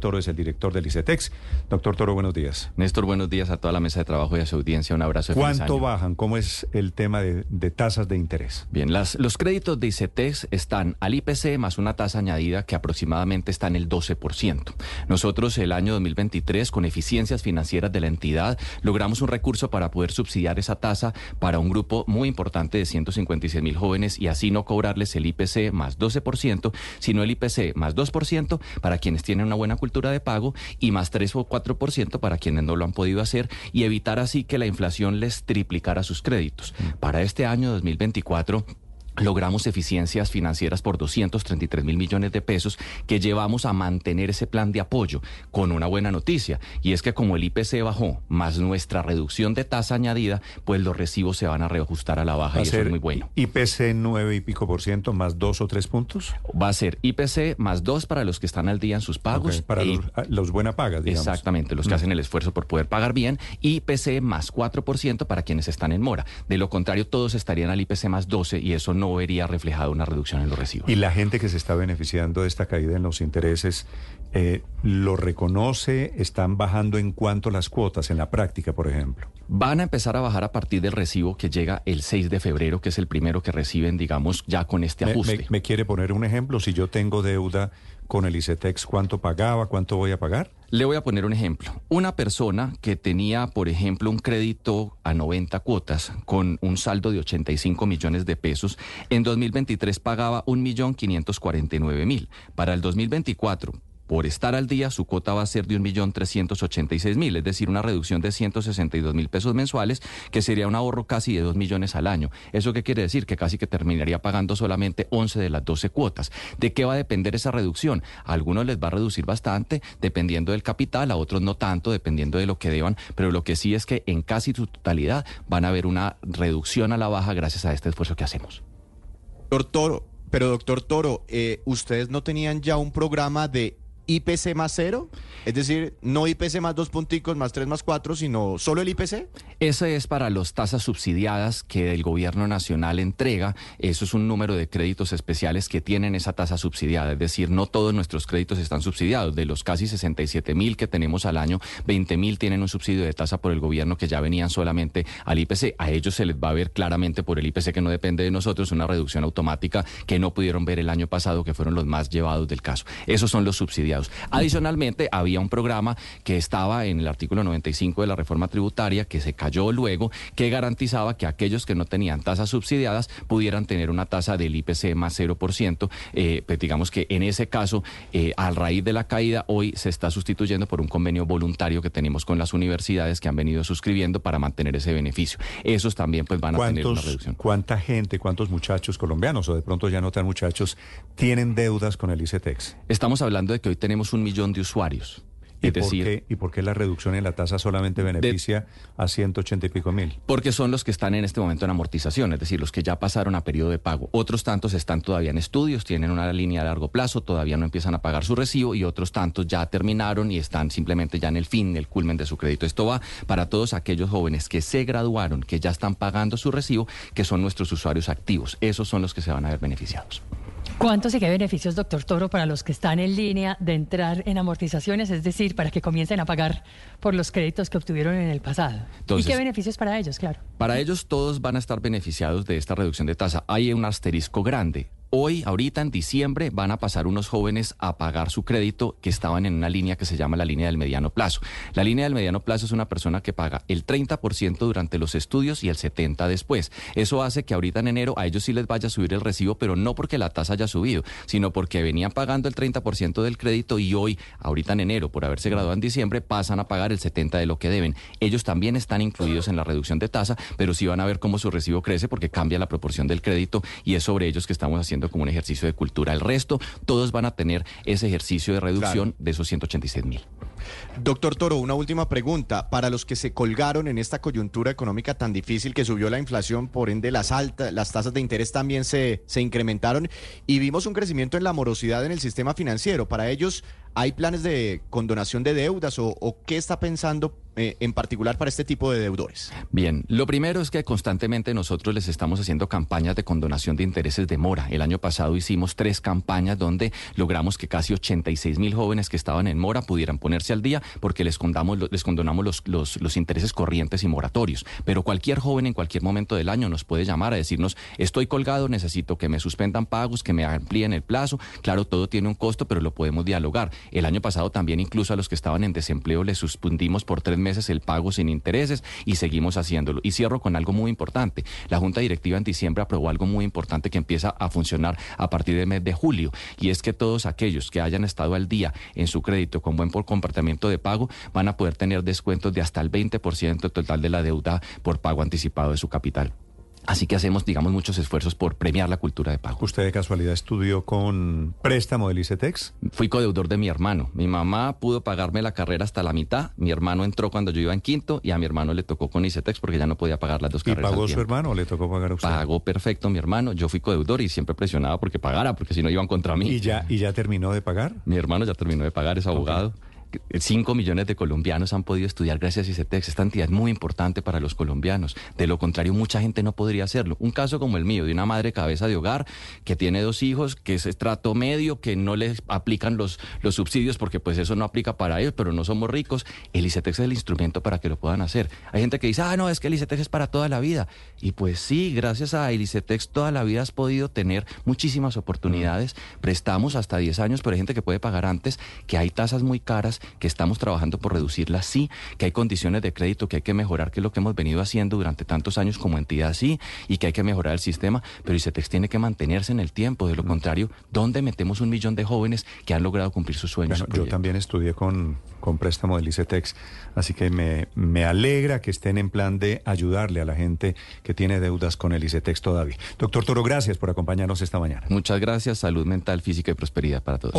Toro es el director del ICETEX. Doctor Toro, buenos días. Néstor, buenos días a toda la mesa de trabajo y a su audiencia. Un abrazo. De ¿Cuánto bajan? ¿Cómo es el tema de, tasas de interés? Bien, las, los créditos de ICETEX están al IPC más una tasa añadida que aproximadamente está en el 12%. Nosotros el año 2023, con eficiencias financieras de la entidad, logramos un recurso para poder subsidiar esa tasa para un grupo muy importante de 156 mil jóvenes y así no cobrarles el IPC más 12%, sino el IPC más 2% para quienes tienen una buena cultura de pago y más 3 o 4% para quienes no lo han podido hacer y evitar así que la inflación les triplicara sus créditos. Mm. Para este año 2024 logramos eficiencias financieras por 233 mil millones de pesos que llevamos a mantener ese plan de apoyo con una buena noticia y es que como el IPC bajó más nuestra reducción de tasa añadida pues los recibos se van a reajustar a la baja y eso es muy bueno. IPC 9 y pico por ciento más dos o tres puntos. Va a ser IPC más dos para los que están al día en sus pagos. para ah, los, buena paga, digamos. Exactamente, los que mm. hacen el esfuerzo por poder pagar bien IPC más 4% para quienes están en mora. De lo contrario todos estarían al IPC más 12 y eso no no vería reflejado una reducción en los recibos. ¿Y la gente que se está beneficiando de esta caída en los intereses eh, lo reconoce? ¿Están bajando en cuanto las cuotas en la práctica, por ejemplo? Van a empezar a bajar a partir del recibo que llega el 6 de febrero, que es el primero que reciben, digamos, ya con este ajuste. me quiere poner un ejemplo? Si yo tengo deuda con el ICETEX cuánto pagaba, cuánto voy a pagar? Le voy a poner un ejemplo. Una persona que tenía, por ejemplo, un crédito a 90 cuotas con un saldo de 85 millones de pesos, en 2023 pagaba 1.549.000. Para el 2024, por estar al día, su cuota va a ser de 1.386.000, es decir, una reducción de 162 mil pesos mensuales, que sería un ahorro casi de 2 millones al año. ¿Eso qué quiere decir? Que casi que terminaría pagando solamente 11 de las 12 cuotas. ¿De qué va a depender esa reducción? A algunos les va a reducir bastante, dependiendo del capital, a otros no tanto, dependiendo de lo que deban, pero lo que sí es que en casi su totalidad van a haber una reducción a la baja gracias a este esfuerzo que hacemos. Doctor Toro, pero doctor Toro, eh, ¿ustedes no tenían ya un programa de IPC más cero? Es decir, no IPC más dos punticos, más tres, más cuatro, sino solo el IPC. Ese es para las tasas subsidiadas que el gobierno nacional entrega. Eso es un número de créditos especiales que tienen esa tasa subsidiada. Es decir, no todos nuestros créditos están subsidiados. De los casi 67 mil que tenemos al año, 20 mil tienen un subsidio de tasa por el gobierno que ya venían solamente al IPC. A ellos se les va a ver claramente por el IPC que no depende de nosotros una reducción automática que no pudieron ver el año pasado, que fueron los más llevados del caso. Esos son los subsidiados. Adicionalmente, había un programa que estaba en el artículo 95 de la reforma tributaria, que se cayó luego, que garantizaba que aquellos que no tenían tasas subsidiadas pudieran tener una tasa del IPC más 0%. Eh, pues digamos que en ese caso, eh, a raíz de la caída, hoy se está sustituyendo por un convenio voluntario que tenemos con las universidades que han venido suscribiendo para mantener ese beneficio. Esos también pues van a tener una reducción. ¿Cuánta gente, cuántos muchachos colombianos o de pronto ya no tan muchachos tienen deudas con el ICETEX? Estamos hablando de que hoy tenemos un millón de usuarios. ¿Y, por qué, ¿Y por qué la reducción en la tasa solamente beneficia a 180 y pico mil? Porque son los que están en este momento en amortización, es decir, los que ya pasaron a periodo de pago. Otros tantos están todavía en estudios, tienen una línea a largo plazo, todavía no empiezan a pagar su recibo y otros tantos ya terminaron y están simplemente ya en el fin, el culmen de su crédito. Esto va para todos aquellos jóvenes que se graduaron, que ya están pagando su recibo, que son nuestros usuarios activos. Esos son los que se van a ver beneficiados. ¿Cuántos y qué beneficios, doctor Toro, para los que están en línea de entrar en amortizaciones, es decir, para que comiencen a pagar por los créditos que obtuvieron en el pasado? ¿Y qué beneficios para ellos, claro? Para ellos todos van a estar beneficiados de esta reducción de tasa. Hay un asterisco grande. Hoy, ahorita en diciembre, van a pasar unos jóvenes a pagar su crédito que estaban en una línea que se llama la línea del mediano plazo. La línea del mediano plazo es una persona que paga el 30% durante los estudios y el 70% después. Eso hace que ahorita en enero a ellos sí les vaya a subir el recibo, pero no porque la tasa haya subido, sino porque venían pagando el 30% del crédito y hoy, ahorita en enero, por haberse graduado en diciembre, pasan a pagar el 70% de lo que deben. Ellos también están incluidos en la reducción de tasa, pero sí van a ver cómo su recibo crece porque cambia la proporción del crédito y es sobre ellos que estamos haciendo como un ejercicio de cultura. El resto, todos van a tener ese ejercicio de reducción de esos 186 mil. Doctor Toro, una última pregunta. Para los que se colgaron en esta coyuntura económica tan difícil que subió la inflación, por ende las altas, las tasas de interés también se, se incrementaron y vimos un crecimiento en la morosidad en el sistema financiero. Para ellos, ¿hay planes de condonación de deudas o, qué está pensando eh, en particular para este tipo de deudores? Bien, lo primero es que constantemente nosotros les estamos haciendo campañas de condonación de intereses de mora. El año pasado hicimos tres campañas donde logramos que casi 86 mil jóvenes que estaban en mora pudieran ponerse al día porque les, condamos, les condonamos los, los, los intereses corrientes y moratorios. Pero cualquier joven en cualquier momento del año nos puede llamar a decirnos, estoy colgado, necesito que me suspendan pagos, que me amplíen el plazo. Claro, todo tiene un costo, pero lo podemos dialogar. El año pasado también incluso a los que estaban en desempleo les suspendimos por tres meses el pago sin intereses y seguimos haciéndolo. Y cierro con algo muy importante. La Junta Directiva en diciembre aprobó algo muy importante que empieza a funcionar a partir del mes de julio y es que todos aquellos que hayan estado al día en su crédito con buen comportamiento de pago van a poder tener descuentos de hasta el 20% total de la deuda por pago anticipado de su capital. Así que hacemos, digamos, muchos esfuerzos por premiar la cultura de pago. ¿Usted de casualidad estudió con préstamo del ICETEX? Fui codeudor de mi hermano. Mi mamá pudo pagarme la carrera hasta la mitad. Mi hermano entró cuando yo iba en quinto y a mi hermano le tocó con ICETEX porque ya no podía pagar las dos carreras. ¿Y pagó su hermano o le tocó pagar a usted? Pagó perfecto mi hermano. Yo fui codeudor y siempre presionaba porque pagara, porque si no iban contra mí. ¿Y ya, y ya terminó de pagar? Mi hermano ya terminó de pagar, es abogado. 5 millones de colombianos han podido estudiar gracias a ICETEX. Esta entidad es muy importante para los colombianos. De lo contrario, mucha gente no podría hacerlo. Un caso como el mío, de una madre cabeza de hogar que tiene dos hijos, que es estrato medio, que no les aplican los, los subsidios porque pues eso no aplica para ellos, pero no somos ricos. El ICETEX es el instrumento para que lo puedan hacer. Hay gente que dice, ah, no, es que el ICETEX es para toda la vida. Y pues sí, gracias a el ICETEX toda la vida has podido tener muchísimas oportunidades. Prestamos hasta 10 años, pero hay gente que puede pagar antes, que hay tasas muy caras, que estamos trabajando por reducirlas, sí, que hay condiciones de crédito que hay que mejorar, que es lo que hemos venido haciendo durante tantos años como entidad, sí, y que hay que mejorar el sistema, pero ICETEX tiene que mantenerse en el tiempo, de lo contrario, ¿dónde metemos un millón de jóvenes que han logrado cumplir sus sueños? yo también estudié con, con préstamo del ICETEX, así que me, me alegra que estén en plan de ayudarle a la gente que tiene deudas con el ICETEX todavía. Doctor Toro, gracias por acompañarnos esta mañana. Muchas gracias, salud mental, física y prosperidad para todos.